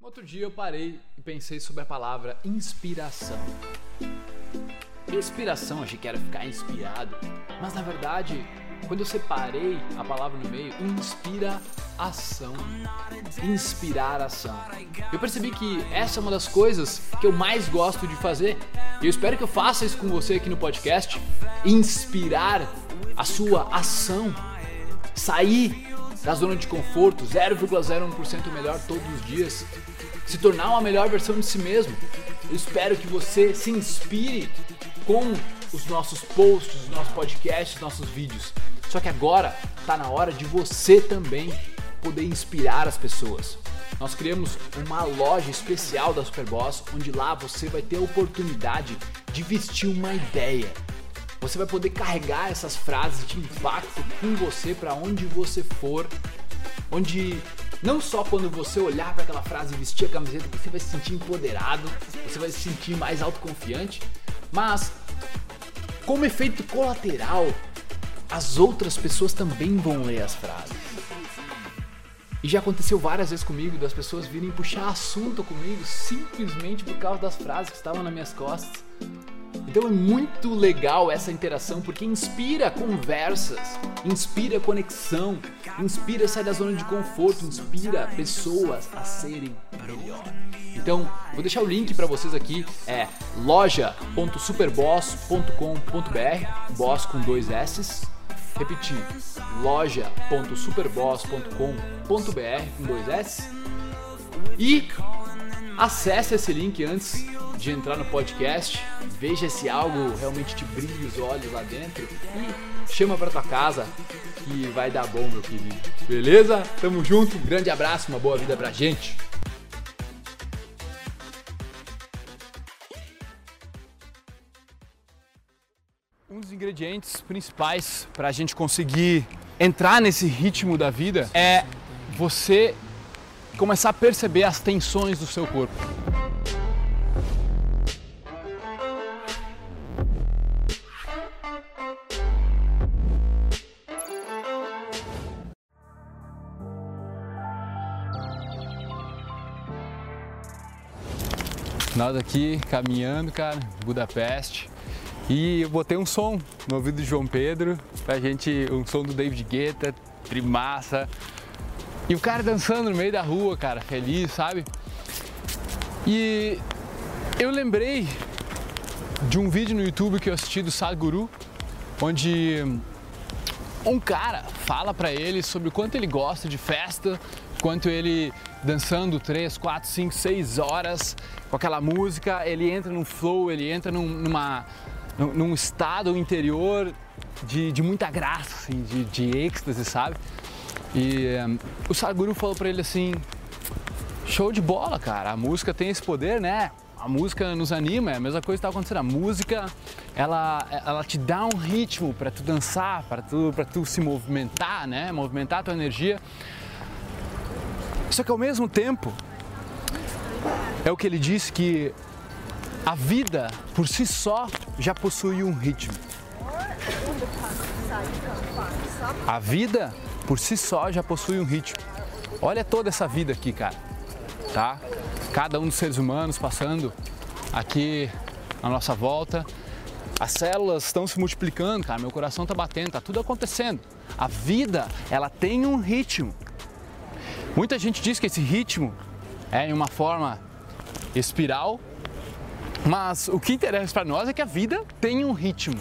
Outro dia eu parei e pensei sobre a palavra inspiração. Inspiração, achei que era ficar inspirado, mas na verdade, quando eu separei a palavra no meio, inspira ação. Inspirar ação. Eu percebi que essa é uma das coisas que eu mais gosto de fazer. E eu espero que eu faça isso com você aqui no podcast. Inspirar a sua ação. Sair da zona de conforto, 0,01% melhor todos os dias, se tornar uma melhor versão de si mesmo. Eu espero que você se inspire com os nossos posts, os nossos podcasts, os nossos vídeos. Só que agora está na hora de você também poder inspirar as pessoas. Nós criamos uma loja especial da Superboss, onde lá você vai ter a oportunidade de vestir uma ideia você vai poder carregar essas frases de impacto com você para onde você for, onde não só quando você olhar para aquela frase e vestir a camiseta você vai se sentir empoderado, você vai se sentir mais autoconfiante, mas como efeito colateral, as outras pessoas também vão ler as frases. E já aconteceu várias vezes comigo das pessoas virem puxar assunto comigo simplesmente por causa das frases que estavam nas minhas costas. Então é muito legal essa interação porque inspira conversas, inspira conexão, inspira sair da zona de conforto, inspira pessoas a serem melhor. Então, vou deixar o link para vocês aqui, é loja.superboss.com.br, boss com dois S. Repetir, loja.superboss.com.br com dois S. E acesse esse link antes de entrar no podcast, veja se algo realmente te brilha os olhos lá dentro e chama pra tua casa que vai dar bom, meu querido. Beleza? Tamo junto, grande abraço, uma boa vida pra gente. Um dos ingredientes principais para a gente conseguir entrar nesse ritmo da vida é você começar a perceber as tensões do seu corpo. Nós aqui caminhando, cara, Budapeste. E eu botei um som no ouvido do João Pedro, pra gente, um som do David Guetta, trimassa. E o cara dançando no meio da rua, cara, feliz, sabe? E eu lembrei de um vídeo no YouTube que eu assisti do Sadhguru, onde um cara fala para ele sobre o quanto ele gosta de festa, quanto ele dançando 3, 4, 5, 6 horas com aquela música, ele entra num flow, ele entra num, numa, num estado interior de, de muita graça, assim, de, de êxtase, sabe? E um, o Sadhguru falou para ele assim: show de bola, cara, a música tem esse poder, né? A música nos anima, é a mesma coisa que está acontecendo. A música, ela, ela te dá um ritmo para tu dançar, para tu, tu se movimentar, né? Movimentar a tua energia. Só que ao mesmo tempo, é o que ele diz que a vida por si só já possui um ritmo. A vida por si só já possui um ritmo. Olha toda essa vida aqui, cara. Tá? Cada um dos seres humanos passando aqui à nossa volta. As células estão se multiplicando, cara. Meu coração está batendo, tá tudo acontecendo. A vida, ela tem um ritmo. Muita gente diz que esse ritmo é em uma forma espiral, mas o que interessa para nós é que a vida tem um ritmo.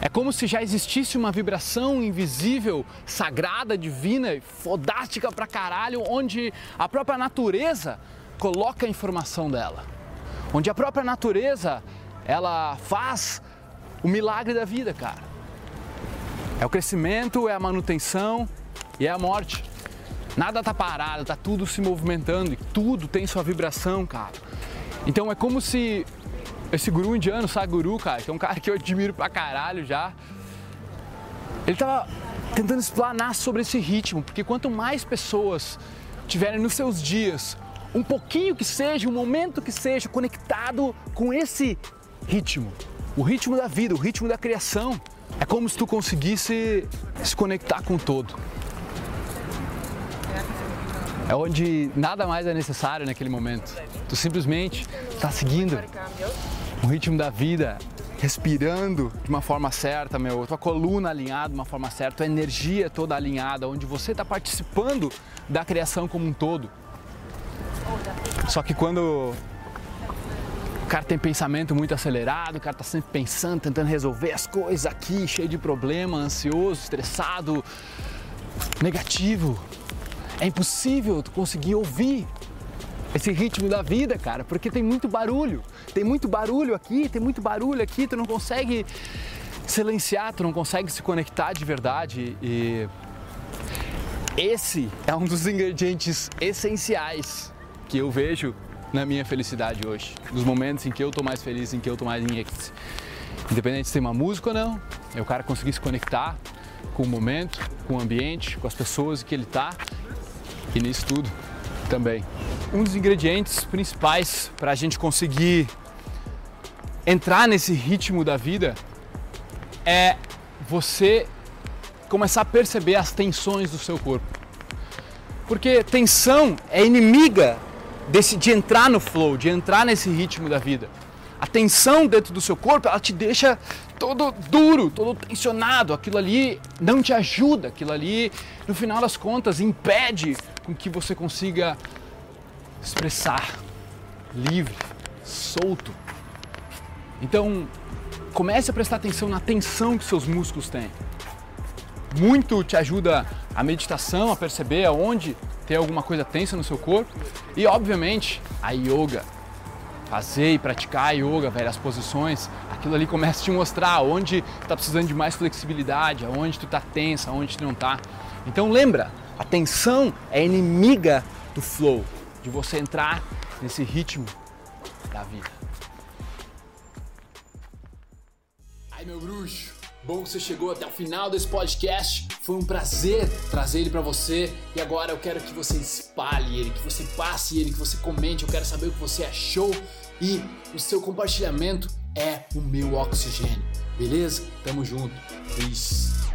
É como se já existisse uma vibração invisível, sagrada, divina, fodástica pra caralho, onde a própria natureza coloca a informação dela. Onde a própria natureza, ela faz o milagre da vida, cara. É o crescimento, é a manutenção e é a morte. Nada tá parado, tá tudo se movimentando e tudo tem sua vibração, cara. Então é como se esse guru indiano, Saguru, cara, que é um cara que eu admiro pra caralho já, ele tava tentando explanar sobre esse ritmo, porque quanto mais pessoas tiverem nos seus dias um pouquinho que seja, um momento que seja conectado com esse ritmo, o ritmo da vida, o ritmo da criação, é como se tu conseguisse se conectar com o todo. É onde nada mais é necessário naquele momento. Tu simplesmente está seguindo o ritmo da vida, respirando de uma forma certa, meu, tua coluna alinhada de uma forma certa, tua energia toda alinhada, onde você está participando da criação como um todo. Só que quando o cara tem pensamento muito acelerado, o cara está sempre pensando, tentando resolver as coisas aqui, cheio de problema, ansioso, estressado, negativo, é impossível tu conseguir ouvir esse ritmo da vida, cara, porque tem muito barulho. Tem muito barulho aqui, tem muito barulho aqui, tu não consegue silenciar, tu não consegue se conectar de verdade e esse é um dos ingredientes essenciais que eu vejo na minha felicidade hoje, nos momentos em que eu tô mais feliz, em que eu tô mais em êxtase. Independente de ser uma música ou não, é o cara conseguir se conectar com o momento, com o ambiente, com as pessoas que ele tá e nisso tudo também. Um dos ingredientes principais para a gente conseguir entrar nesse ritmo da vida é você começar a perceber as tensões do seu corpo. Porque tensão é inimiga desse, de entrar no flow, de entrar nesse ritmo da vida. A tensão dentro do seu corpo, ela te deixa todo duro, todo tensionado. Aquilo ali não te ajuda, aquilo ali, no final das contas, impede com que você consiga expressar livre, solto. Então, comece a prestar atenção na tensão que seus músculos têm. Muito te ajuda a meditação, a perceber aonde tem alguma coisa tensa no seu corpo e, obviamente, a yoga. Fazer e praticar yoga, velho, as posições, aquilo ali começa a te mostrar onde está precisando de mais flexibilidade, aonde tu está tensa, aonde tu não está. Então lembra, a tensão é inimiga do flow, de você entrar nesse ritmo da vida. Ai meu bruxo, bom que você chegou até o final desse podcast. Foi um prazer trazer ele para você e agora eu quero que você espalhe ele, que você passe ele, que você comente. Eu quero saber o que você achou e o seu compartilhamento é o meu oxigênio. Beleza? Tamo junto. Peace.